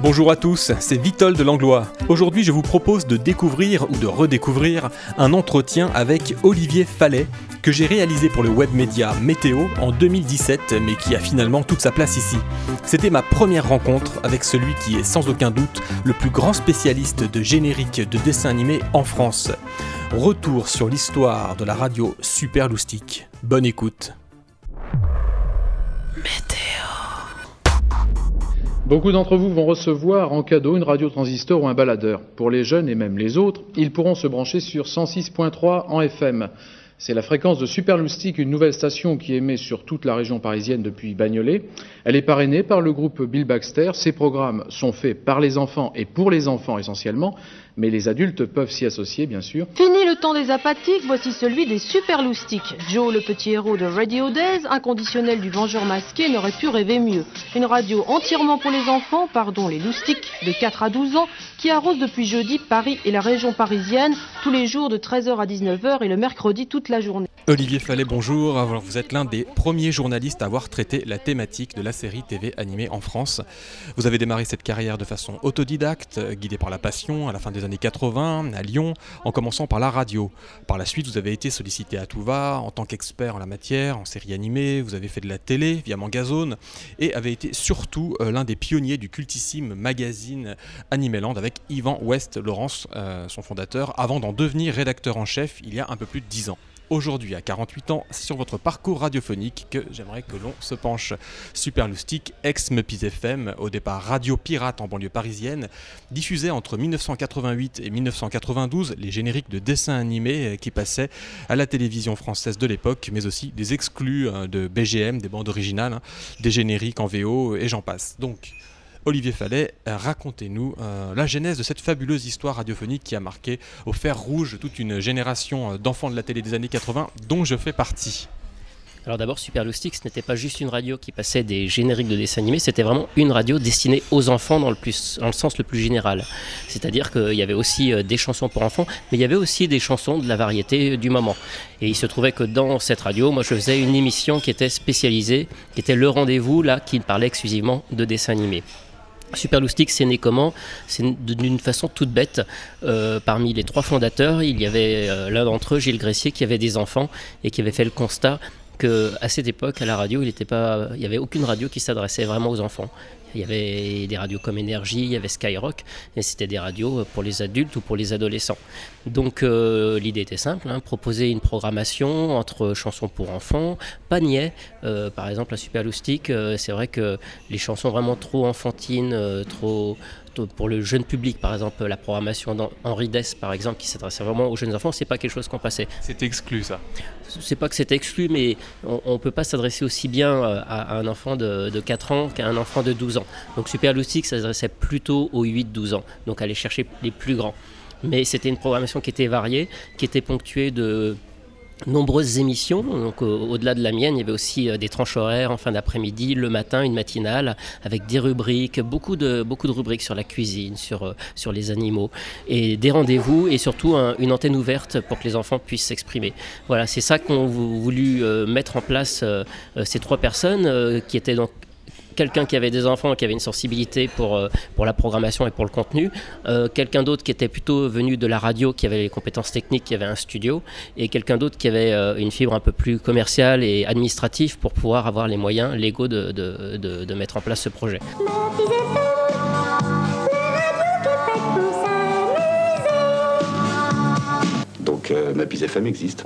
Bonjour à tous, c'est Vitol de Langlois. Aujourd'hui, je vous propose de découvrir ou de redécouvrir un entretien avec Olivier Fallet que j'ai réalisé pour le web média Météo en 2017, mais qui a finalement toute sa place ici. C'était ma première rencontre avec celui qui est sans aucun doute le plus grand spécialiste de générique de dessin animé en France. Retour sur l'histoire de la radio Super Loustique. Bonne écoute. Beaucoup d'entre vous vont recevoir en cadeau une radio transistor ou un baladeur. Pour les jeunes et même les autres, ils pourront se brancher sur 106.3 en FM. C'est la fréquence de Superloustic, une nouvelle station qui émet sur toute la région parisienne depuis Bagnolet. Elle est parrainée par le groupe Bill Baxter. Ces programmes sont faits par les enfants et pour les enfants essentiellement, mais les adultes peuvent s'y associer, bien sûr. Fini le temps des apathiques, voici celui des superloustiques. Joe, le petit héros de Radio Days, inconditionnel du Vengeur masqué, n'aurait pu rêver mieux. Une radio entièrement pour les enfants, pardon, les loustiques, de 4 à 12 ans, qui arrose depuis jeudi Paris et la région parisienne, tous les jours de 13h à 19h et le mercredi toute la journée. Olivier Fallet, bonjour. Alors, vous êtes l'un des premiers journalistes à avoir traité la thématique de la série TV animée en France. Vous avez démarré cette carrière de façon autodidacte, guidé par la passion à la fin des années 80 à Lyon, en commençant par la radio. Par la suite, vous avez été sollicité à tout va en tant qu'expert en la matière, en série animée, vous avez fait de la télé via Mangazone et avez été surtout euh, l'un des pionniers du cultissime magazine Animeland avec Yvan West Laurence, euh, son fondateur, avant d'en devenir rédacteur en chef il y a un peu plus de 10 ans. Aujourd'hui, à 48 ans, c'est sur votre parcours radiophonique que j'aimerais que l'on se penche. Super ex-Mepis FM, au départ radio pirate en banlieue parisienne, diffusait entre 1988 et 1992 les génériques de dessins animés qui passaient à la télévision française de l'époque, mais aussi des exclus euh, de BGM, des bandes originales, hein, des génériques en VO et j'en passe. Donc, Olivier Fallet, euh, racontez-nous euh, la genèse de cette fabuleuse histoire radiophonique qui a marqué au fer rouge toute une génération euh, d'enfants de la télé des années 80 dont je fais partie. Alors d'abord, Super ce n'était pas juste une radio qui passait des génériques de dessins animés, c'était vraiment une radio destinée aux enfants dans le, dans le sens le plus général. C'est-à-dire qu'il y avait aussi des chansons pour enfants, mais il y avait aussi des chansons de la variété du moment. Et il se trouvait que dans cette radio, moi je faisais une émission qui était spécialisée, qui était le rendez-vous, là, qui parlait exclusivement de dessins animés. Super c'est né comment C'est d'une façon toute bête. Euh, parmi les trois fondateurs, il y avait euh, l'un d'entre eux, Gilles Gressier, qui avait des enfants et qui avait fait le constat qu'à cette époque, à la radio, il n'y avait aucune radio qui s'adressait vraiment aux enfants. Il y avait des radios comme Énergie, il y avait Skyrock, et c'était des radios pour les adultes ou pour les adolescents. Donc euh, l'idée était simple, hein, proposer une programmation entre chansons pour enfants, pas niais. Euh, par exemple, à Super euh, c'est vrai que les chansons vraiment trop enfantines, trop pour le jeune public, par exemple, la programmation d'Henri Dess, par exemple, qui s'adressait vraiment aux jeunes enfants, c'est pas quelque chose qu'on passait. C'est exclu, ça C'est pas que c'est exclu, mais on, ne peut pas s'adresser aussi bien euh, à, un enfant de, 4 ans qu'à un enfant de 12 ans. Donc Super s'adressait plutôt aux 8-12 ans, donc aller chercher les plus grands. Mais c'était une programmation qui était variée, qui était ponctuée de nombreuses émissions. Donc, au-delà de la mienne, il y avait aussi euh, des tranches horaires en fin d'après-midi, le matin, une matinale, avec des rubriques, beaucoup de, beaucoup de rubriques sur la cuisine, sur, euh, sur les animaux, et des rendez-vous, et surtout une antenne ouverte pour que les enfants puissent s'exprimer. Voilà, c'est ça qu'ont voulu euh, mettre en place ces trois personnes, qui étaient donc quelqu'un qui avait des enfants qui avait une sensibilité pour, euh, pour la programmation et pour le contenu, euh, quelqu'un d'autre qui était plutôt venu de la radio, qui avait les compétences techniques, qui avait un studio, et quelqu'un d'autre qui avait euh, une fibre un peu plus commerciale et administrative pour pouvoir avoir les moyens légaux de, de, de, mettre en place ce projet. Donc ma FM existe.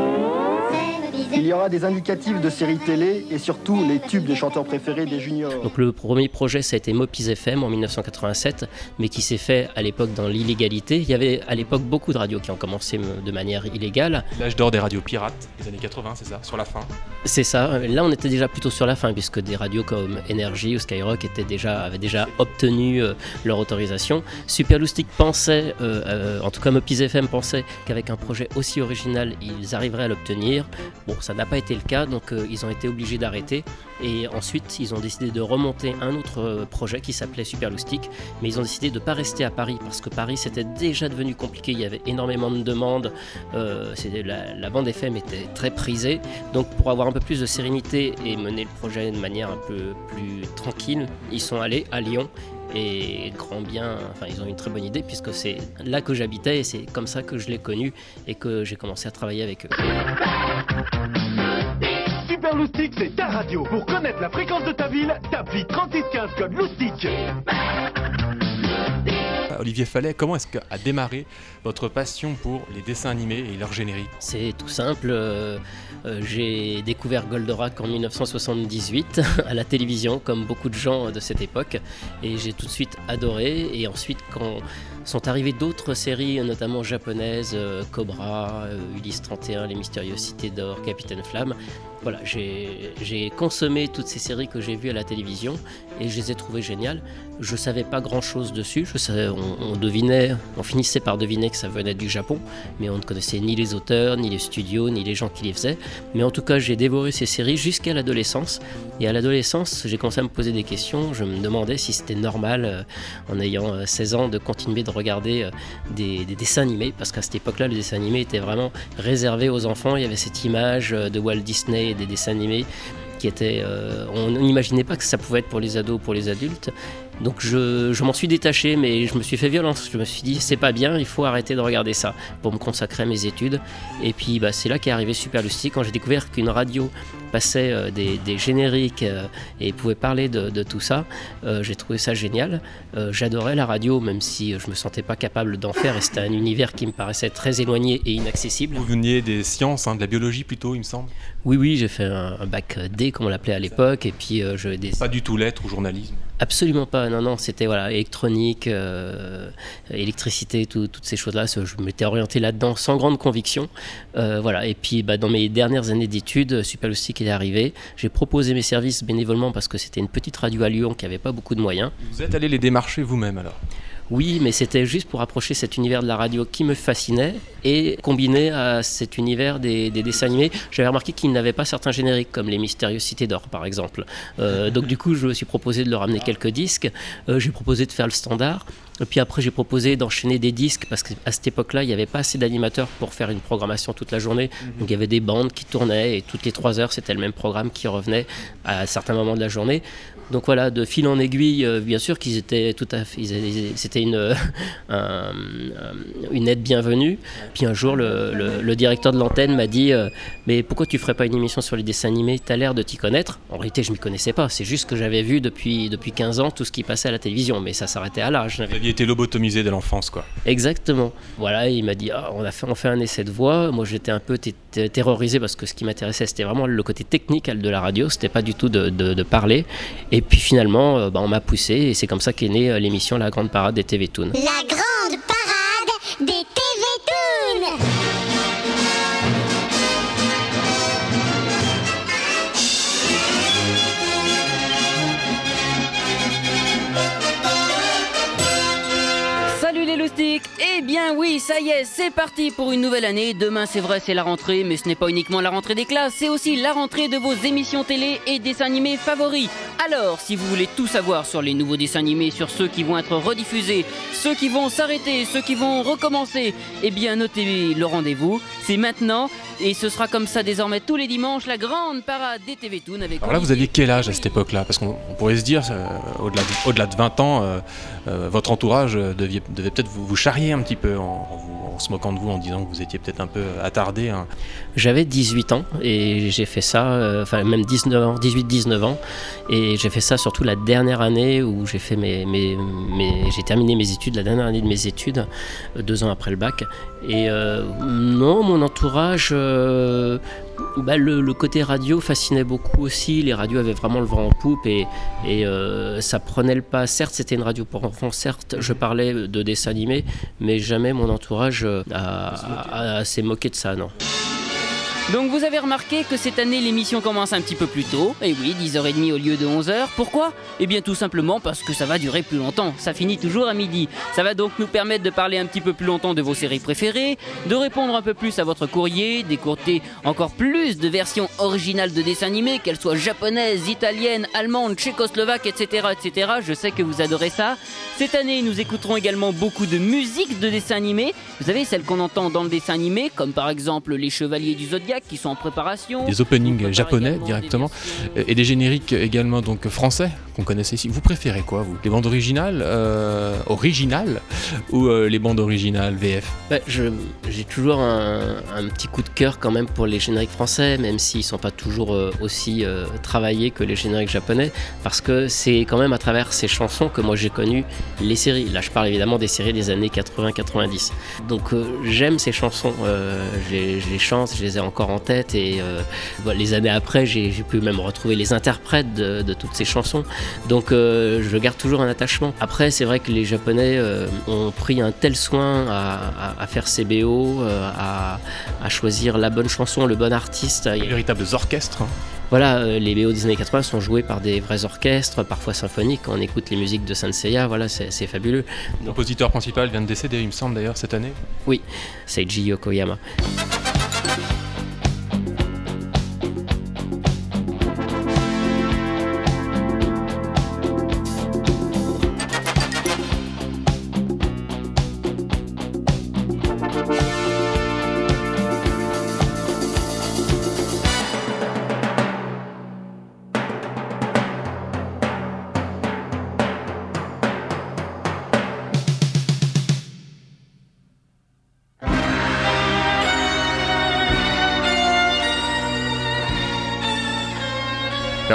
Il y aura des indicatifs de séries télé et surtout les tubes des chanteurs préférés des juniors. Donc le premier projet, ça a été Mopis FM en 1987, mais qui s'est fait à l'époque dans l'illégalité. Il y avait à l'époque beaucoup de radios qui ont commencé de manière illégale. L'âge d'or des radios pirates, les années 80, c'est ça, sur la fin? C'est ça. Là, on était déjà plutôt sur la fin, puisque des radios comme Energy ou Skyrock étaient déjà, avaient déjà obtenu euh, leur autorisation. Superloustic pensait, euh, euh, en tout cas Mopis FM pensait qu'avec un projet aussi original, ils arriveraient à l'obtenir. Bon, ça n'a pas été le cas, donc euh, ils ont été obligés d'arrêter. Et ensuite, ils ont décidé de remonter un autre euh, projet qui s'appelait Superloustic, mais ils ont décidé de ne pas rester à Paris parce que Paris c'était déjà devenu compliqué, il y avait énormément de demandes, euh, la, la, bande FM était très prisée. Donc pour avoir un peu plus de sérénité et mener le projet de manière un peu plus tranquille, ils sont allés à Lyon Et grand bien, enfin ils ont une très bonne idée puisque c'est là que j'habitais et c'est comme ça que je l'ai connu et que j'ai commencé à travailler avec eux. Super Loustic, c'est ta radio. Pour connaître la fréquence de ta ville, t'appuies 3615 code Loustic. Olivier Fallet, comment est-ce qu'a démarré votre passion pour les dessins animés et leur générique C'est tout simple. euh, euh, j'ai découvert Goldorak en 1978 à la télévision, comme beaucoup de gens de cette époque, et j'ai tout de suite adoré. Et ensuite, quand sont arrivées d'autres séries, notamment japonaises, euh, Cobra, Ulysse 31, Les Mystérieuses Cités d'Or, Capitaine Flamme, voilà, j'ai consommé toutes ces séries que j'ai vues à la télévision et je les ai trouvées géniales. Je savais pas grand chose dessus, on, devinait, on finissait par deviner que ça venait du Japon, mais on ne connaissait ni les auteurs, ni les studios, ni les gens qui les faisaient. Mais en tout cas, j'ai dévoré ces séries jusqu'à l'adolescence. Et à l'adolescence, j'ai commencé à me poser des questions. Je me demandais si c'était normal, euh, en ayant euh, 16 ans, de continuer de regarder euh, des, des dessins animés, parce qu'à cette époque-là, le dessin animé était vraiment réservé aux enfants. Il y avait cette image euh, de Walt Disney des dessins animés qui étaient... euh, on n'imaginait pas que ça pouvait être pour les ados ou pour les adultes. Donc je, je m'en suis détaché, mais je me suis fait violence. Je me suis dit, c'est pas bien, il faut arrêter de regarder ça pour me consacrer à mes études. Et puis bah, c'est là qu'est arrivé Super Lusty, quand j'ai découvert qu'une radio passait euh, des, des génériques euh, et pouvait parler de, de tout ça. Euh, j'ai trouvé ça génial. J'adorais la radio, même si je me sentais pas capable d'en faire, et c'était un univers qui me paraissait très éloigné et inaccessible. Vous veniez des sciences, hein, de la biologie plutôt, il me semble? Oui, oui, j'ai fait un, un bac D, comme on l'appelait à l'époque, et puis je des, Pas du tout lettres ou journalisme? Absolument pas, non, non, c'était voilà, électronique, euh, électricité, tout- toutes ces choses-là. Je m'étais orienté là-dedans sans grande conviction. Euh, voilà. Et puis bah, dans mes dernières années d'études, Superloustic est arrivé. J'ai proposé mes services bénévolement parce que c'était une petite radio à Lyon qui n'avait pas beaucoup de moyens. Vous êtes allé les démarcher vous-même alors? Oui, mais c'était juste pour approcher cet univers de la radio qui me fascinait et combiné à cet univers des, des dessins animés. J'avais remarqué qu'ils n'avaient pas certains génériques, comme les Mystérieuses Cités d'Or, par exemple. Euh, donc du coup, je me suis proposé de leur amener quelques disques. Euh, j'ai proposé de faire le standard. Et puis après, j'ai proposé d'enchaîner des disques parce qu'à cette époque-là, il n'y avait pas assez d'animateurs pour faire une programmation toute la journée. Donc il y avait des bandes qui tournaient et toutes les trois heures, c'était le même programme qui revenait à certains moments de la journée. Donc voilà, de fil en aiguille, euh, bien sûr qu'ils étaient tout à fait, c'était une, un- une aide bienvenue. Puis un jour, le, le- le directeur de l'antenne m'a dit euh, Mais pourquoi tu ferais pas une émission sur les dessins animés? Tu as l'air de t'y connaître. En réalité, je m'y connaissais pas. C'est juste que j'avais vu depuis, depuis 15 ans tout ce qui passait à la télévision, mais ça s'arrêtait à là. Je Vous aviez été lobotomisé dès l'enfance, quoi. Exactement. Voilà, il m'a dit Ah, on, a fait, on fait un essai de voix. Moi, j'étais un peu terrorisé parce que ce qui m'intéressait, c'était vraiment le côté technique de la radio. C'était pas du tout de, de- de parler. Et puis finalement, euh, bah, on m'a poussé et c'est comme ça qu'est née euh, l'émission La Grande Parade des TV Toons. La grande parade des TV Eh bien oui, ça y est, c'est parti pour une nouvelle année. Demain c'est vrai c'est la rentrée, mais ce n'est pas uniquement la rentrée des classes, c'est aussi la rentrée de vos émissions télé et dessins animés favoris. Alors, si vous voulez tout savoir sur les nouveaux dessins animés, sur ceux qui vont être rediffusés, ceux qui vont s'arrêter, ceux qui vont recommencer, eh bien notez le rendez-vous, c'est maintenant. Et ce sera comme ça désormais tous les dimanches, la grande parade des TV Toons avec... Alors là, vous aviez quel âge à cette époque-là? Parce qu'on on pourrait se dire, euh, au-delà de, au-delà de 20 ans, euh, euh, votre entourage devait peut-être vous, vous charrier un petit peu en, en se moquant de vous, en disant que vous étiez peut-être un peu attardé. hein. J'avais 18 ans et j'ai fait ça, euh, enfin même 19 ans, 18-19 ans, et j'ai fait ça surtout la dernière année où j'ai fait mes, mes, j'ai terminé mes études, la dernière année de mes études, euh, deux ans après le bac. Et euh, non, mon entourage, euh, bah, le, côté radio fascinait beaucoup aussi. Les radios avaient vraiment le vent en poupe et, euh, ça prenait le pas. Certes, c'était une radio pour enfants, certes, je parlais de dessins animés, mais jamais mon entourage euh, s'est moqué de ça, non. Donc vous avez remarqué que cette année l'émission commence un petit peu plus tôt, et oui, 10h30 au lieu de 11h. Pourquoi? Eh bien tout simplement parce que ça va durer plus longtemps, ça finit toujours à midi. Ça va donc nous permettre de parler un petit peu plus longtemps de vos séries préférées, de répondre un peu plus à votre courrier, d'écourter encore plus de versions originales de dessins animés, qu'elles soient japonaises, italiennes, allemandes, tchécoslovaques, etc., etc. Je sais que vous adorez ça. Cette année, nous écouterons également beaucoup de musique de dessins animés. Vous savez, celles qu'on entend dans le dessin animé, comme par exemple Les Chevaliers du Zodiaque, qui sont en préparation. Des openings japonais directement et des génériques également donc français qu'on connaissait ici. Vous préférez quoi vous? Les bandes originales, euh, originales ou euh, les bandes originales VF bah, J'ai toujours un, un, petit coup de cœur quand même pour les génériques français, même s'ils sont pas toujours euh, aussi euh, travaillés que les génériques japonais, parce que c'est quand même à travers ces chansons que moi j'ai connu les séries. Là je parle évidemment des séries des années 80-90. Donc euh, j'aime ces chansons, euh, je les chante, je les ai encore en tête et euh, bah, les années après j'ai pu même retrouver les interprètes de, de toutes ces chansons. Donc euh, je garde toujours un attachement. Après c'est vrai que les japonais euh, ont pris un tel soin à, à, à faire ces BO, à, à, choisir la bonne chanson, le bon artiste. Les véritables orchestres. Hein. Voilà, les BO des années 80 sont joués par des vrais orchestres, parfois symphoniques. Quand on écoute les musiques de Sanseiya, voilà, c'est fabuleux. Le compositeur principal vient de décéder, il me semble d'ailleurs, cette année. Oui, Seiji Yokoyama.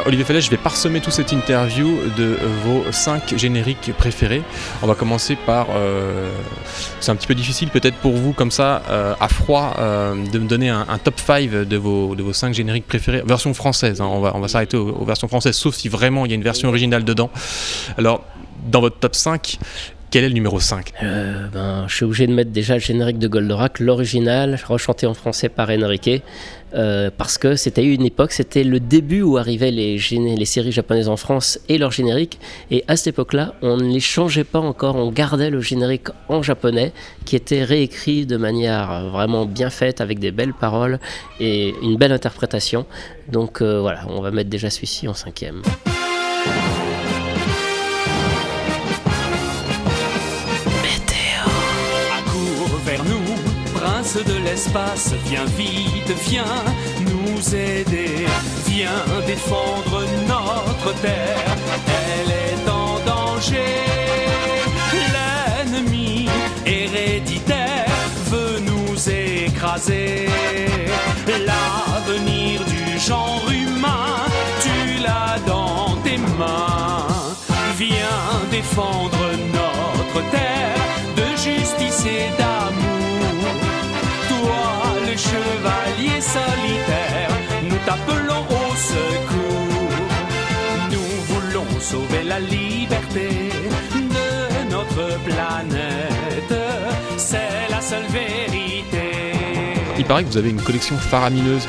Olivier Fallet, je vais parsemer toute cette interview de vos cinq génériques préférés. On va commencer par. Euh, c'est un petit peu difficile peut-être pour vous, comme ça, euh, à froid, euh, de me donner un, top 5 de vos, de vos cinq génériques préférés. Version française, hein, on va, on va s'arrêter aux, versions françaises, sauf si vraiment il y a une version originale dedans. Alors, dans votre top 5, quel est le numéro 5 euh, ben, Je suis obligé de mettre déjà le générique de Goldorak, l'original, rechanté en français par Enrique, euh, parce que c'était une époque, c'était le début où arrivaient les, séries japonaises en France et leur générique, et à cette époque-là, on ne les changeait pas encore, on gardait le générique en japonais, qui était réécrit de manière vraiment bien faite, avec des belles paroles et une belle interprétation. Donc euh, voilà, on va mettre déjà celui-ci en cinquième. De l'espace, viens vite, viens nous aider, viens défendre notre terre, elle est en danger. L'ennemi héréditaire veut nous écraser, l'avenir du genre humain, tu l'as dans tes mains, viens défendre notre terre de justice et d'amour chevalier solitaire, nous t'appelons au secours. Nous voulons sauver la liberté de notre planète. C'est la seule vérité. Il paraît que vous avez une collection faramineuse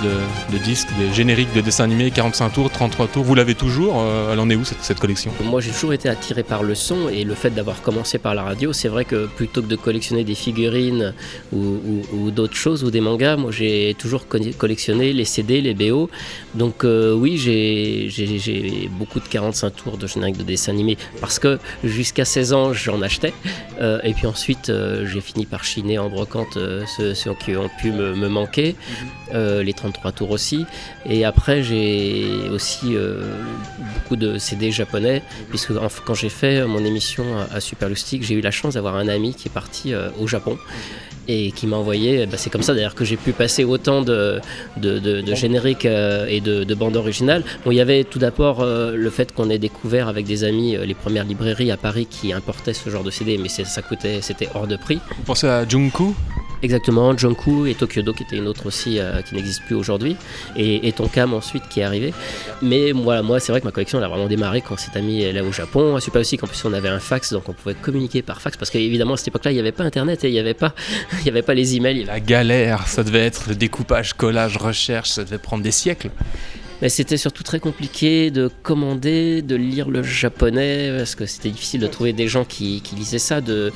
de, disques, des génériques de dessins animés, 45 tours, 33 tours. Vous l'avez toujours euh, Elle en est où cette, collection? Moi j'ai toujours été attiré par le son et le fait d'avoir commencé par la radio, c'est vrai que plutôt que de collectionner des figurines ou, d'autres choses ou des mangas, moi j'ai toujours collectionné les CD, les BO. Donc euh, oui, j'ai beaucoup de 45 tours de génériques de dessins animés parce que jusqu'à 16 ans j'en achetais euh, et puis ensuite j'ai fini par chiner en brocante ceux, qui ont pu me, me manquer, euh, les 33 tours aussi. Et après, j'ai aussi euh, beaucoup de CD japonais, puisque quand j'ai fait mon émission à, Super Lustig, j'ai eu la chance d'avoir un ami qui est parti euh, au Japon et qui m'a envoyé. Bah, c'est comme ça d'ailleurs que j'ai pu passer autant de, de, de, de génériques euh, et de, de, bandes originales. Bon, il y avait tout d'abord euh, le fait qu'on ait découvert avec des amis euh, les premières librairies à Paris qui importaient ce genre de CD, mais ça coûtait, c'était hors de prix. Vous pensez à Junku Exactement, Junku et Tokyodo qui était une autre aussi euh, qui n'existe plus aujourd'hui, et, et, Tonkam ensuite qui est arrivé. Mais voilà, moi c'est vrai que ma collection elle a vraiment démarré quand s'est ami là au Japon. C'est pas aussi qu'en plus on avait un fax, donc on pouvait communiquer par fax, parce qu'évidemment à cette époque-là il n'y avait pas internet et il n'y avait pas il avait pas les emails. La galère, ça devait être le découpage, collage, recherche, ça devait prendre des siècles. Mais c'était surtout très compliqué de commander, de lire le japonais, parce que c'était difficile de trouver des gens qui, qui lisaient ça, de,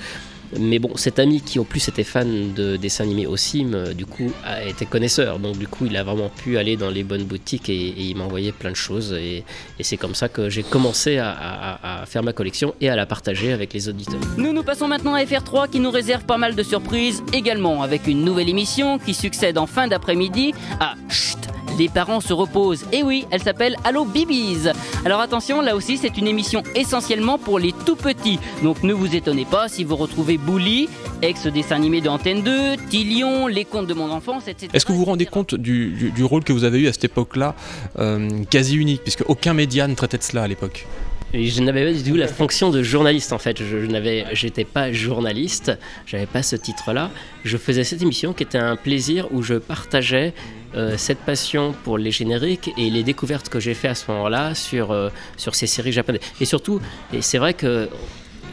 Mais bon, cet ami qui en plus était fan de dessins animés aussi, me- du coup, a été connaisseur. Donc du coup, il a vraiment pu aller dans les bonnes boutiques et, et il m'a envoyé plein de choses. Et, c'est comme ça que j'ai commencé à, à- à faire ma collection et à la partager avec les auditeurs. Nous nous passons maintenant à FR3 qui nous réserve pas mal de surprises également avec une nouvelle émission qui succède en fin d'après-midi à Chut les parents se reposent. Et oui, elle s'appelle Allo Bibis. Alors attention, là aussi c'est une émission essentiellement pour les tout petits. Donc ne vous étonnez pas si vous retrouvez Bully, ex-dessin animé de Antenne 2, Tillion, Les contes de mon enfance, etc. Est-ce que vous vous rendez compte du, du- du rôle que vous avez eu à cette époque-là, euh, quasi unique, puisque aucun média ne traitait de cela à l'époque Je n'avais pas du tout la fonction de journaliste en fait. Je, je n'avais, j'étais pas journaliste, j'avais pas ce titre-là. Je faisais cette émission qui était un plaisir où je partageais euh, cette passion pour les génériques et les découvertes que j'ai fait à ce moment-là sur, euh, sur ces séries japonaises. Et surtout, et c'est vrai que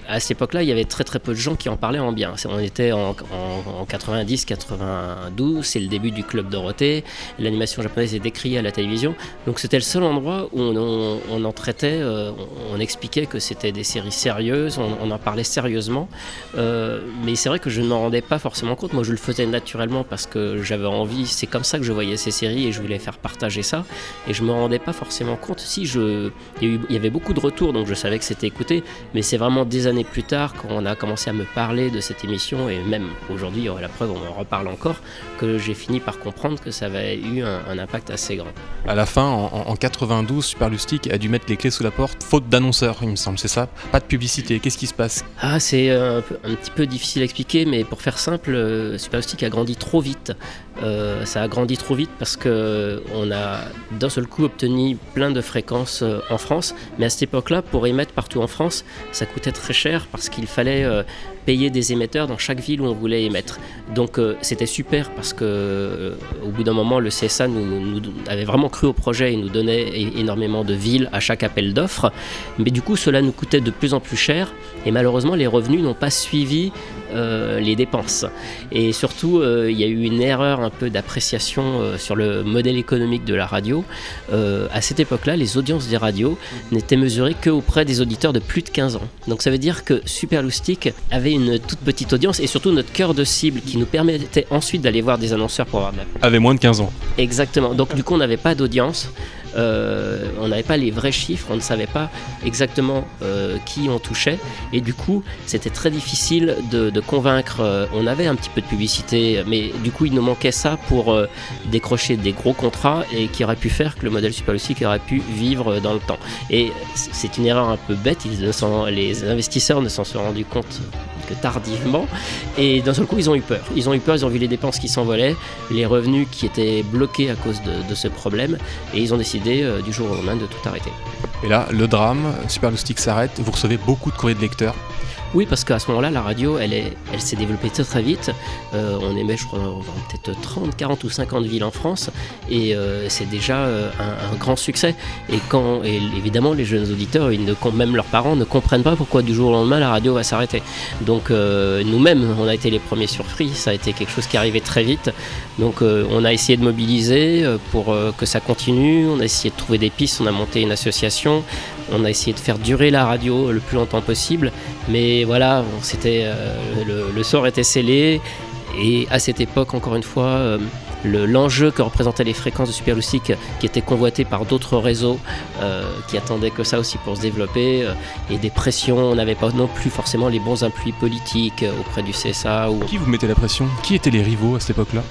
à cette époque-là, il y avait très très peu de gens qui en parlaient en bien. On était en, en, en 90, 92, c'est le début du Club Dorothée. L'animation japonaise est décriée à la télévision. Donc c'était le seul endroit où on, en traitait, euh, on, expliquait que c'était des séries sérieuses, on, en parlait sérieusement. Euh, mais c'est vrai que je ne m'en rendais pas forcément compte. Moi, je le faisais naturellement parce que j'avais envie. C'est comme ça que je voyais ces séries et je voulais faire partager ça. Et je me rendais pas forcément compte. Si je, il y, il y avait beaucoup de retours, donc je savais que c'était écouté. Mais c'est vraiment des années plus tard, quand on a commencé à me parler de cette émission, et même aujourd'hui, la preuve, on en reparle encore, que j'ai fini par comprendre que ça avait eu un, un impact assez grand. À la fin, en, en 92, Super Lustig a dû mettre les clés sous la porte, faute d'annonceurs, il me semble, c'est ça? Pas de publicité, qu'est-ce qui se passe? Ah, c'est un, un petit peu difficile à expliquer, mais pour faire simple, euh, Superstic a grandi trop vite. Euh, ça a grandi trop vite parce que on a d'un seul coup obtenu plein de fréquences euh, en France, mais à cette époque-là, pour émettre partout en France, ça coûtait très cher parce qu'il fallait euh, payer des émetteurs dans chaque ville où on voulait émettre. Donc euh, c'était super parce que euh, au bout d'un moment, le CSA nous, avait vraiment cru au projet et nous donnait énormément de villes à chaque appel d'offres. Mais du coup, cela nous coûtait de plus en plus cher et malheureusement, les revenus n'ont pas suivi euh, les dépenses. Et surtout, il y a eu une erreur un peu d'appréciation sur le modèle économique de la radio. À cette époque-là, les audiences des radios n'étaient mesurées qu'auprès des auditeurs de plus de 15 ans. Donc ça veut dire que Superloustic avait une toute petite audience et surtout notre cœur de cible qui nous permettait ensuite d'aller voir des annonceurs pour avoir de la Avait moins de 15 ans. Exactement. Donc du coup, on n'avait pas d'audience. Euh, on n'avait pas les vrais chiffres, on ne savait pas exactement euh, qui on touchait, et du coup, c'était très difficile de, de convaincre. euh, on avait un petit peu de publicité, mais du coup, il nous manquait ça pour euh, décrocher des gros contrats et qui aurait pu faire que le modèle Superlucic aurait pu vivre dans le temps. Et c'est une erreur un peu bête. Ils ne s'en- les investisseurs ne s'en sont rendus compte tardivement, et d'un seul coup, ils ont eu peur. Ils ont eu peur, ils ont vu les dépenses qui s'envolaient, les revenus qui étaient bloqués à cause de, de ce problème, et ils ont décidé euh, du jour au lendemain de tout arrêter. Et là, le drame, Super Lustig s'arrête, vous recevez beaucoup de courriers de lecteurs. Oui, parce qu'à ce moment-là, la radio, elle, est, elle s'est développée très très vite. Euh, on émet, je crois, peut-être 30, 40 ou 50 villes en France, et euh, c'est déjà euh, un, grand succès. Et quand, évidemment, les jeunes auditeurs, ils ne, même leurs parents, ne comprennent pas pourquoi du jour au lendemain la radio va s'arrêter. Donc nous-mêmes, on a été les premiers surpris. Ça a été quelque chose qui arrivait très vite. Donc on a essayé de mobiliser pour que ça continue. On a essayé de trouver des pistes. On a monté une association. On a essayé de faire durer la radio le plus longtemps possible. Mais voilà, euh, le, sort était scellé. Et à cette époque, encore une fois, euh, le- l'enjeu que représentaient les fréquences de Superloustic, qui étaient convoitées par d'autres réseaux euh, qui attendaient que ça aussi pour se développer, et des pressions, on n'avait pas non plus forcément les bons appuis politiques auprès du CSA. Qui vous mettez la pression? Qui étaient les rivaux à cette époque-là?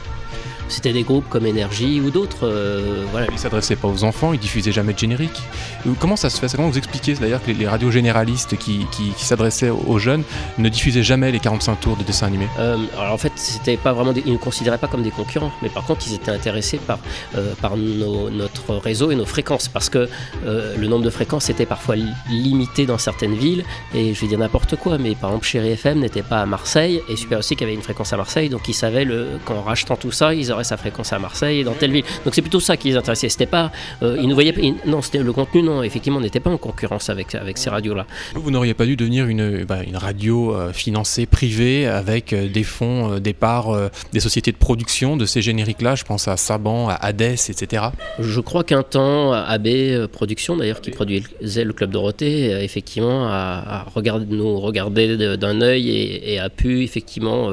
C'était des groupes comme Énergie ou d'autres. euh, voilà. Ils s'adressaient pas aux enfants, ils diffusaient jamais de générique. Euh, Comment ça se fait? Comment vous expliquez d'ailleurs que les, les radios généralistes qui, qui- qui s'adressaient aux jeunes ne diffusaient jamais les 45 tours de dessins animés? Euh, alors en fait, c'était pas vraiment, des- ils ne considéraient pas comme des concurrents, mais par contre, ils étaient intéressés par, euh, par nos- notre réseau et nos fréquences, parce que le nombre de fréquences était parfois li- limité dans certaines villes, et je vais dire n'importe quoi, mais par exemple, Chéri FM n'était pas à Marseille, et Super aussi qui avait une fréquence à Marseille, donc ils savaient le, qu'en rachetant tout ça, ils aurait sa fréquence à Marseille, dans telle ville. Donc c'est plutôt ça qui les intéressait. C'était pas, ils nous voyaient, non, c'était le contenu, non, effectivement, on n'était pas en concurrence avec, avec ces radios-là. Vous n'auriez pas dû devenir une, bah, une radio financée privée avec des fonds, des parts, des sociétés de production de ces génériques-là. Je pense à Saban, à Hades, etc. Je crois qu'un temps, AB Production, d'ailleurs, qui produisait le Club Dorothée, effectivement, a, nous regardé d'un œil et, a pu effectivement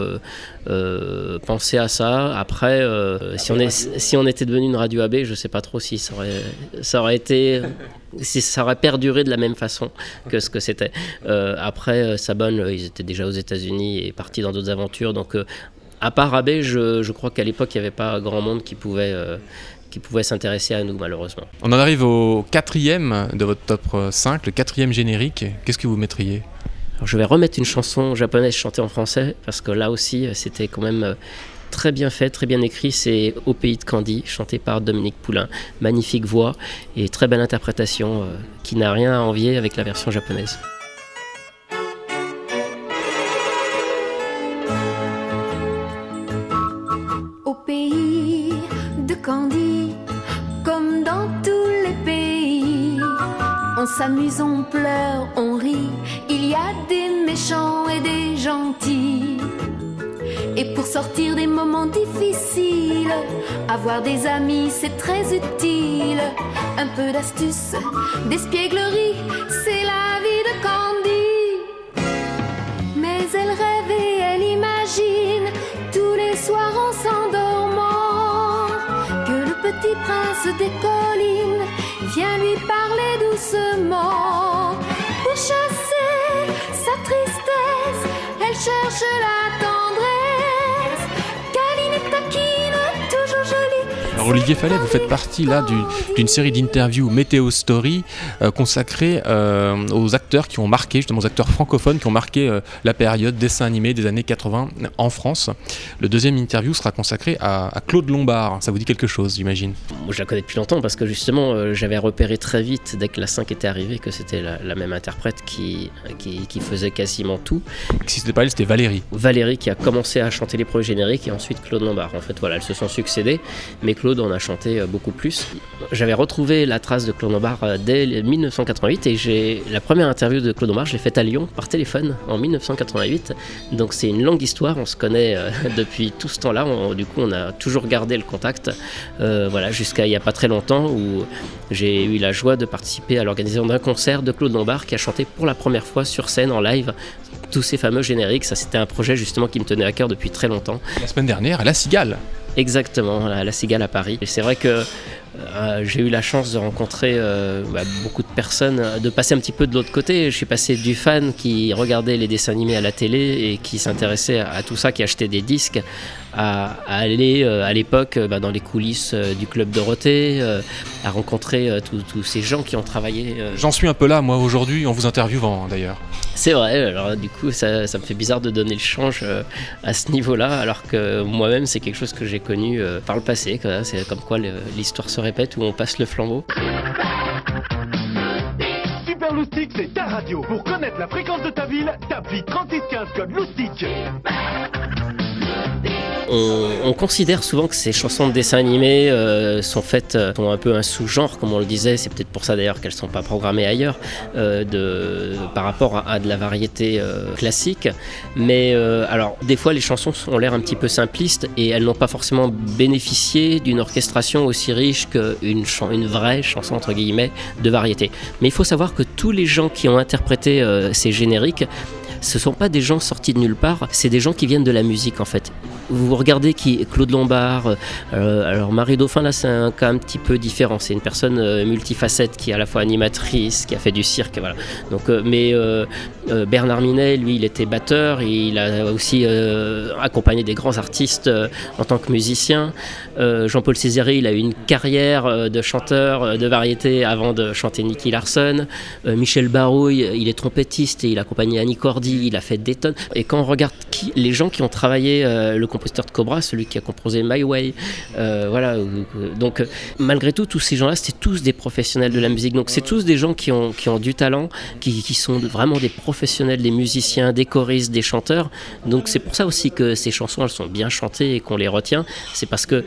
euh, euh, penser à ça. Après, euh, si, on était devenu une radio AB, je ne sais pas trop si ça aurait, ça aurait été si ça aurait perduré de la même façon que ce que c'était. après, Sabon, ils étaient déjà aux États-Unis et partis dans d'autres aventures. Donc, à part AB, je, je crois qu'à l'époque, il n'y avait pas grand monde qui pouvait qui s'intéresser à nous malheureusement. On en arrive au quatrième de votre top 5, le quatrième générique. Qu'est-ce que vous mettriez? Je vais remettre une chanson japonaise chantée en français parce que là aussi c'était quand même euh, très bien fait, très bien écrit. C'est Au pays de Candy, chanté par Dominique Poulain. Magnifique voix et très belle interprétation euh, qui n'a rien à envier avec la version japonaise. Au pays de Candy On s'amuse, on pleure, on rit. Il y a des méchants et des gentils. Et pour sortir des moments difficiles, avoir des amis c'est très utile. Un peu d'astuce, d'espièglerie, c'est la vie de Candy. Mais elle rêve et elle imagine tous les soirs en s'endormant que le petit prince des collines Viens lui parler doucement pour chasser 消失了 Alors Olivier Fallet, vous faites partie là d'une série d'interviews Météo Story euh, consacrée euh, aux acteurs qui ont marqué, justement aux acteurs francophones qui ont marqué euh, la période dessin animé des années 80 en France. Le deuxième interview sera consacré à, Claude Lombard. Ça vous dit quelque chose, j'imagine? Moi, je la connais depuis longtemps parce que justement, j'avais repéré très vite, dès que la 5 était arrivée, que c'était la, même interprète qui, qui, faisait quasiment tout. Si c'était pas elle, c'était Valérie. Valérie qui a commencé à chanter les premiers génériques et ensuite Claude Lombard. En fait, voilà, elles se sont succédées, mais Claude en a chanté euh, beaucoup plus. J'avais retrouvé la trace de Claude Lombard euh, dès 1988 et j'ai la première interview de Claude Lombard, je l'ai faite à Lyon par téléphone en 1988. Donc c'est une longue histoire, on se connaît euh, depuis tout ce temps-là. Du coup, on a toujours gardé le contact, voilà, jusqu'à il n'y a pas très longtemps où j'ai eu la joie de participer à l'organisation d'un concert de Claude Lombard qui a chanté pour la première fois sur scène en live tous ces fameux génériques. Ça, c'était un projet justement qui me tenait à cœur depuis très longtemps. La semaine dernière, à La Cigale. Exactement, à La Cigale à Paris. Et c'est vrai que euh, j'ai eu la chance de rencontrer euh, bah, beaucoup de personnes, de passer un petit peu de l'autre côté. Je suis passé du fan qui regardait les dessins animés à la télé et qui s'intéressait à, tout ça, qui achetait des disques, à, aller euh, à l'époque bah, dans les coulisses du club Dorothée, à rencontrer tous ces gens qui ont travaillé. J'en suis un peu là, moi, aujourd'hui, en vous interviewant d'ailleurs. C'est vrai, alors du coup, ça, me fait bizarre de donner le change à ce niveau-là, alors que moi-même, c'est quelque chose que j'ai connu par le passé. C'est comme quoi l'histoire se répète où on passe le flambeau. Super Loustic, c'est ta radio. Pour connaître la fréquence de ta ville, tape 3615 code Loustic on, considère souvent que ces chansons de dessin animé euh, sont faites, euh, sont un peu un sous-genre, comme on le disait, c'est peut-être pour ça d'ailleurs qu'elles ne sont pas programmées ailleurs, euh, par rapport à, de la variété classique. Mais alors, des fois, les chansons ont l'air un petit peu simplistes et elles n'ont pas forcément bénéficié d'une orchestration aussi riche qu'une une vraie chanson, entre guillemets, de variété. Mais il faut savoir que tous les gens qui ont interprété ces génériques, ce sont pas des gens sortis de nulle part, c'est des gens qui viennent de la musique en fait. Vous regardez qui? Claude Lombard, euh, alors Marie Dauphin là c'est un cas un petit peu différent, c'est une personne euh, multifacette qui est à la fois animatrice, qui a fait du cirque, euh, mais Bernard Minet, lui, il était batteur, il a aussi accompagné des grands artistes en tant que musicien. Jean-Paul Césaire, il a eu une carrière de chanteur de variété avant de chanter Nicky Larson. Michel Barouille, il est trompettiste et il a accompagné Annie Cordy il a fait des tonnes. Et quand on regarde qui, les gens qui ont travaillé, euh, le compositeur de Cobra, celui qui a composé My Way, euh, voilà. donc malgré tout, tous ces gens-là, c'était tous des professionnels de la musique. Donc c'est tous des gens qui ont, qui ont du talent, qui, qui sont vraiment des professionnels, des musiciens, des choristes, des chanteurs. Donc c'est pour ça aussi que ces chansons, elles sont bien chantées et qu'on les retient. C'est parce que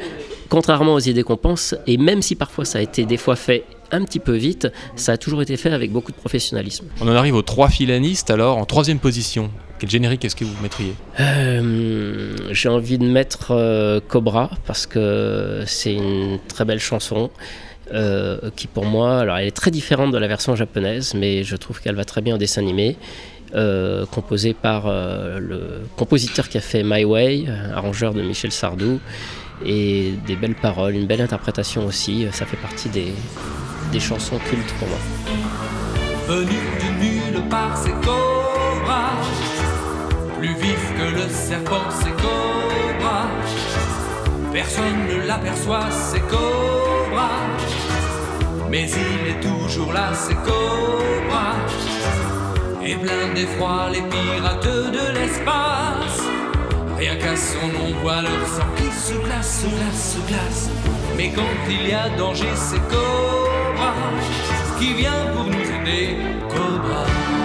contrairement aux idées qu'on pense, et même si parfois ça a été des fois fait un petit peu vite, ça a toujours été fait avec beaucoup de professionnalisme. On en arrive aux trois filanistes, alors en troisième position. Quel générique est-ce que vous mettriez? Euh, J'ai envie de mettre euh, Cobra parce que c'est une très belle chanson. Euh, qui pour moi, alors elle est très différente de la version japonaise, mais je trouve qu'elle va très bien en dessin animé. composée par le compositeur qui a fait My Way, arrangeur de Michel Sardou, et des belles paroles, une belle interprétation aussi. Ça fait partie des, des chansons cultes pour moi. Venu du nulle part, c'est Cobra. Plus vif que le serpent, c'est Cobra. Personne ne l'aperçoit, c'est Cobra. Mais il est toujours là, c'est Cobra. Et plein d'effroi, les pirates de l'espace. Rien qu'à son leur sang qui se glace, se glace, se glace. Mais quand il y a danger, c'est Cobra qui vient pour nous aider. Cobra.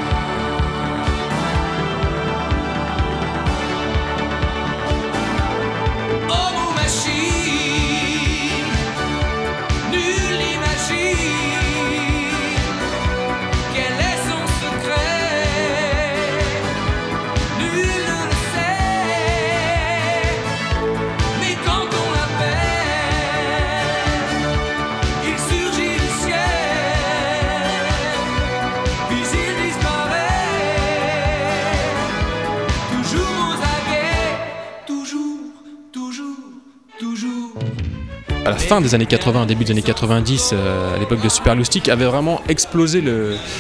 Fin des années 80, début des années 90, euh, à l'époque de Super avait vraiment explosé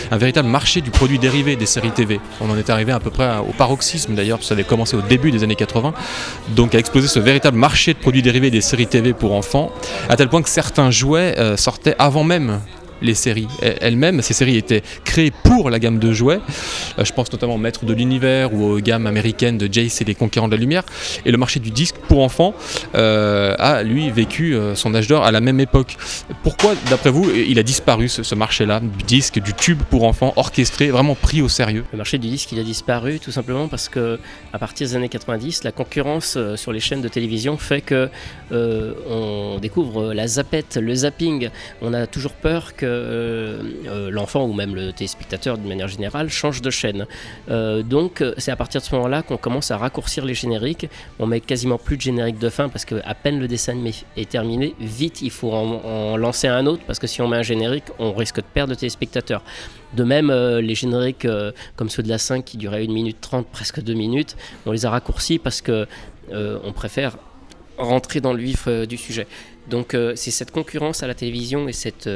un véritable marché du produit dérivé des séries TV. On en est arrivé à peu près au paroxysme d'ailleurs, ça avait commencé au début des années 80. Donc a explosé ce véritable marché de produits dérivés des séries TV pour enfants, à tel point que certains jouets euh, sortaient avant même les séries elles-mêmes. Ces séries étaient créées pour la gamme de jouets. Euh, je pense notamment au Maître de l'Univers ou aux gammes américaines de Jace et les Conquérants de la Lumière. Et le marché du disque pour enfants euh, a, lui, vécu euh, son âge d'or à la même époque. Pourquoi, d'après vous, il a disparu ce, marché-là, du disque, du tube pour enfants, orchestré, vraiment pris au sérieux? Le marché du disque, il a disparu tout simplement parce que à partir des années 90, la concurrence sur les chaînes de télévision fait que on découvre la zapette, le zapping. On a toujours peur que euh, euh, l'enfant ou même le téléspectateur d'une manière générale change de chaîne. Euh, donc c'est à partir de ce moment-là qu'on commence à raccourcir les génériques. On met quasiment plus de générique de fin parce que à peine le dessin animé est terminé, vite il faut en, lancer un autre parce que si on met un générique, on risque de perdre le téléspectateur. De même, les génériques comme ceux de la 5 qui duraient 1 minute 30, presque 2 minutes, on les a raccourcis parce que préfère rentrer dans le vif du sujet. Donc c'est cette concurrence à la télévision et cette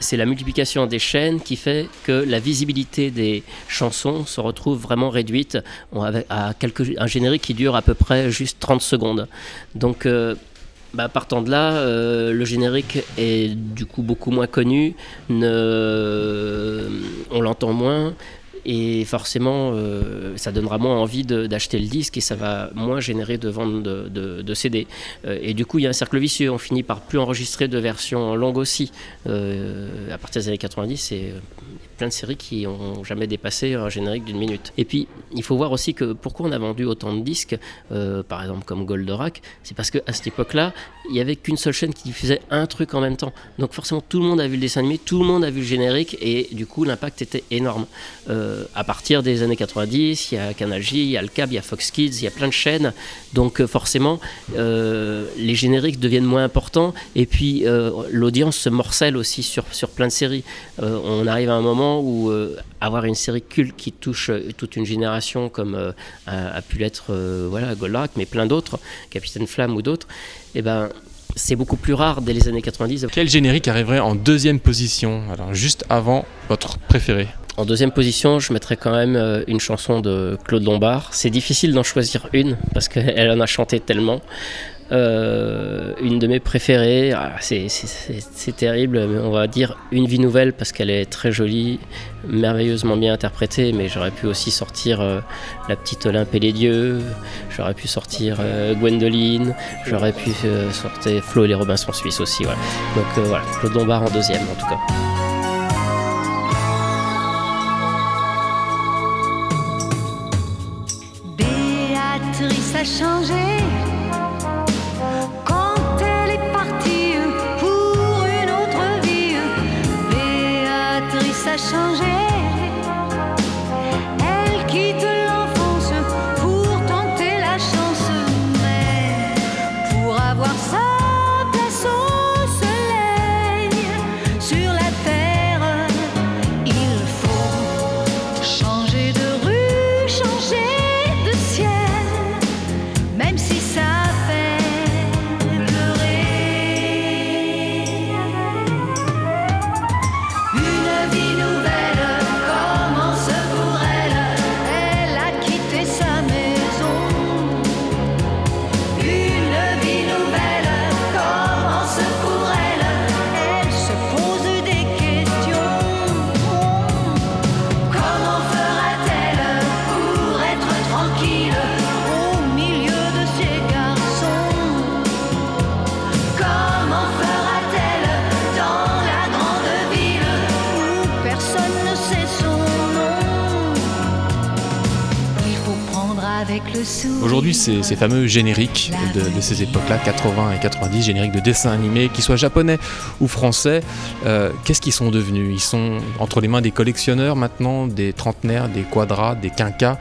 c'est la multiplication des chaînes qui fait que la visibilité des chansons se retrouve vraiment réduite à quelques, un générique qui dure à peu près juste 30 secondes. Donc euh, bah, partant de là, euh, le générique est du coup beaucoup moins connu, on l'entend moins. Et forcément, euh, ça donnera moins envie d'acheter le disque et ça va moins générer de ventes de, CD. Euh, et du coup, il y a un cercle vicieux. On finit par plus enregistrer de versions longues aussi. Euh, à partir des années 90, c'est euh, plein de séries qui ont jamais dépassé un générique d'une minute. Et puis, il faut voir aussi que pourquoi on a vendu autant de disques, euh, par exemple comme Goldorak, c'est parce qu'à cette époque-là, il n'y avait qu'une seule chaîne qui diffusait un truc en même temps. Donc forcément, tout le monde a vu le dessin animé, tout le monde a vu le générique, et du coup, l'impact était énorme. Euh, à partir des années 90, il y a Canal J, il y a le câble, il y a Fox Kids, il y a plein de chaînes. Donc euh, forcément, les génériques deviennent moins importants, et puis l'audience se morcelle aussi sur, sur plein de séries. On arrive à un moment où euh, avoir une série culte qui touche euh, toute une génération, comme euh, a, a pu l'être voilà, Goldorak, mais plein d'autres, Capitaine Flamme ou d'autres, eh ben, c'est beaucoup plus rare dès les années 90. Quel générique arriverait en deuxième position, alors juste avant votre préféré? En deuxième position, je mettrais quand même une chanson de Claude Lombard. C'est difficile d'en choisir une parce qu'elle en a chanté tellement. Euh, une de mes préférées, ah, c'est terrible, mais on va dire Une vie nouvelle parce qu'elle est très jolie, merveilleusement bien interprétée, mais j'aurais pu aussi sortir euh, La petite Olympe et les dieux, j'aurais pu sortir euh, Gwendoline, j'aurais pu sortir Flo et les Robinson Suisses aussi. Donc voilà, Claude Lombard en deuxième en tout cas. Ces, fameux génériques de, ces époques-là, 80 et 90, génériques de dessins animés, qu'ils soient japonais ou français, euh, qu'est-ce qu'ils sont devenus? Ils sont entre les mains des collectionneurs maintenant, des trentenaires, des quadras, des quinquas?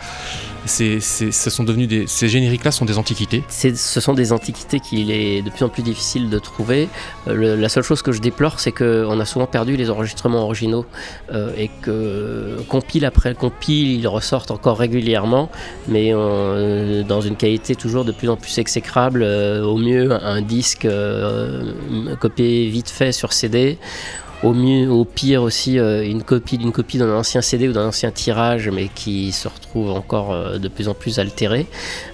Ce sont devenus ces génériques-là sont des antiquités Ce sont des antiquités qu'il est de plus en plus difficile de trouver. Euh, la seule chose que je déplore, c'est qu'on a souvent perdu les enregistrements originaux euh, et que compile après compile, ils ressortent encore régulièrement, mais euh, dans une qualité toujours de plus en plus exécrable. au mieux, un disque copié vite fait sur CD au mieux, au pire aussi euh, une copie d'une copie d'un ancien CD ou d'un ancien tirage, mais qui se retrouve encore euh, de plus en plus altéré.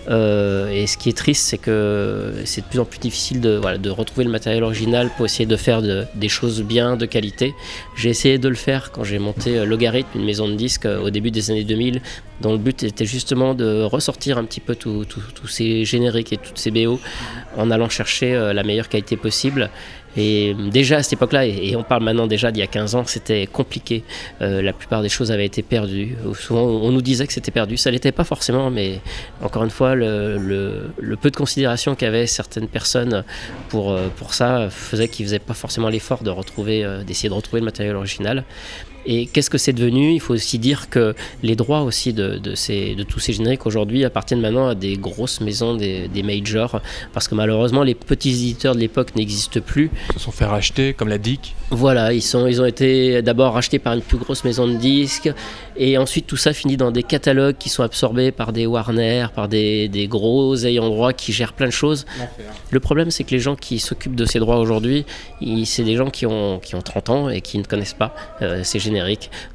Euh, et ce qui est triste, c'est que c'est de plus en plus difficile de, voilà, de retrouver le matériel original pour essayer de faire des choses bien, de qualité. J'ai essayé de le faire quand j'ai monté Logarithme, une maison de disques au début des années 2000, dont le but était justement de ressortir un petit peu tous ces génériques et toutes ces BO en allant chercher la meilleure qualité possible. Et déjà à cette époque-là, et, on parle maintenant déjà d'il y a 15 ans, c'était compliqué. Euh, la plupart des choses avaient été perdues. Souvent, on nous disait que c'était perdu. Ça l'était pas forcément, mais encore une fois, le, peu de considération qu'avaient certaines personnes pour, euh, pour ça faisait qu'ils faisaient pas forcément l'effort de retrouver, euh, d'essayer de retrouver le matériel original. Et qu'est-ce que c'est devenu? Il faut aussi dire que les droits aussi de, ces, de tous ces génériques aujourd'hui appartiennent maintenant à des grosses maisons, des, majors, parce que malheureusement les petits éditeurs de l'époque n'existent plus. Ils se sont fait racheter, comme la DIC Voilà, ils, sont, ils ont été d'abord rachetés par une plus grosse maison de disques, et ensuite tout ça finit dans des catalogues qui sont absorbés par des Warner, par des, des gros ayants droit qui gèrent plein de choses. Le problème c'est que les gens qui s'occupent de ces droits aujourd'hui, c'est des gens qui ont, qui ont 30 ans et qui ne connaissent pas euh, ces génériques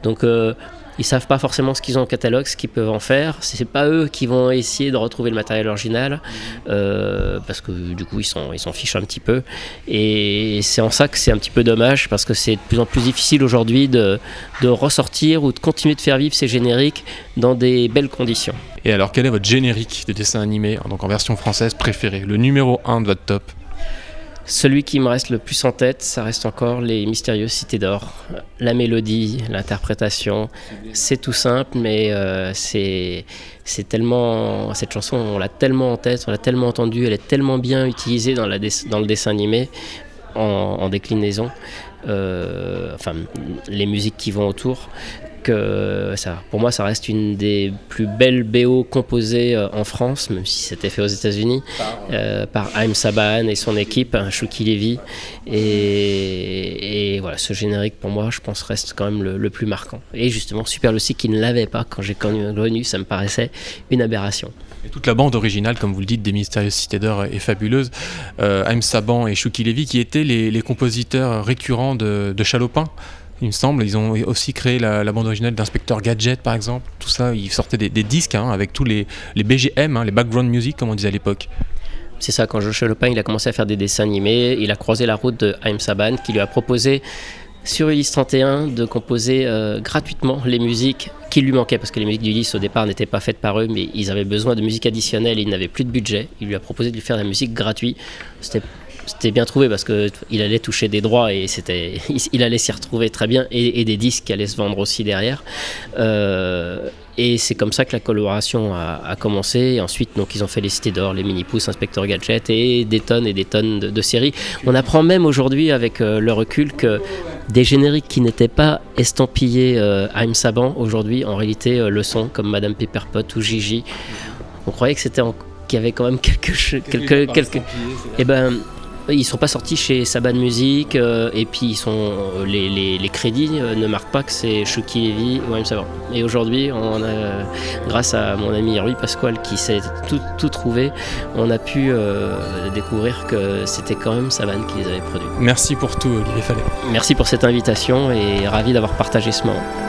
donc euh, ils savent pas forcément ce qu'ils ont au catalogue, ce qu'ils peuvent en faire. C'est pas eux qui vont essayer de retrouver le matériel original euh, parce que du coup ils s'en ils s'en fichent un petit peu. Et c'est en ça que c'est un petit peu dommage parce que c'est de plus en plus difficile aujourd'hui de, de ressortir ou de continuer de faire vivre ces génériques dans des belles conditions. Et alors quel est votre générique de dessin animé donc en version française préféré, le numéro 1 de votre top celui qui me reste le plus en tête, ça reste encore les mystérieuses cités d'or. La mélodie, l'interprétation, c'est tout simple, mais euh, c'est tellement cette chanson, on l'a tellement en tête, on l'a tellement entendue, elle est tellement bien utilisée dans le dessin animé en, déclinaison. Euh, enfin, les musiques qui vont autour, ça, pour moi, ça reste une des plus belles BO composées euh, en France, même si c'était fait aux États-Unis, euh, par Haim Saban et son équipe, Shuki Levy. Et, voilà, ce générique, pour moi, je pense, reste quand même le, plus marquant. Et justement, Super Lucy qui ne l'avait pas quand j'ai connu, ça me paraissait une aberration. Et toute la bande originale, comme vous le dites, des Mystérieuses Cités d'Or est fabuleuse. Euh, Haim Saban et Shuki Levy, qui étaient les, compositeurs récurrents de, de Chalopin il me semble. Ils ont aussi créé la, bande originale d'Inspecteur Gadget, par exemple. Tout ça, ils sortaient des, disques hein, avec tous les, les BGM, hein, les background music, comme on disait à l'époque. C'est ça, quand Joshua Lopin a commencé à faire des dessins animés, il a croisé la route de Haïm Saban qui lui a proposé sur Ulysse 31 de composer euh, gratuitement les musiques qui lui manquaient parce que les musiques d'Ulysse au départ n'étaient pas faites par eux mais ils avaient besoin de musique additionnelle et ils n'avaient plus de budget. Il lui a proposé de lui faire la musique gratuite. C'était c'était bien trouvé parce que il allait toucher des droits et c'était il allait s'y retrouver très bien et, des disques qui allaient se vendre aussi derrière. Euh, et c'est comme ça que la collaboration a, commencé. Et ensuite donc ils ont fait les cités d'or les mini pouces inspecteur gadget et des tonnes et des tonnes de, séries. On apprend même aujourd'hui avec euh, le recul que des génériques qui n'étaient pas estampillés euh, I'm Saban aujourd'hui en réalité euh, le sont comme Madame Pepperpot ou Gigi. On croyait que c'était qu'il y avait quand même quelque chose quelques, quelques... et eh ben ils sont pas sortis chez Saban Music euh, et puis ils sont euh, les, les, les, crédits euh, ne marquent pas que c'est Chucky Levy ou même Saban. Et aujourd'hui, on a, grâce à mon ami Rui Pasquale qui s'est tout, tout, trouvé, on a pu découvrir que c'était quand même Saban qui les avait produits. Merci pour tout, Olivier Fallet. Merci pour cette invitation et ravi d'avoir partagé ce moment.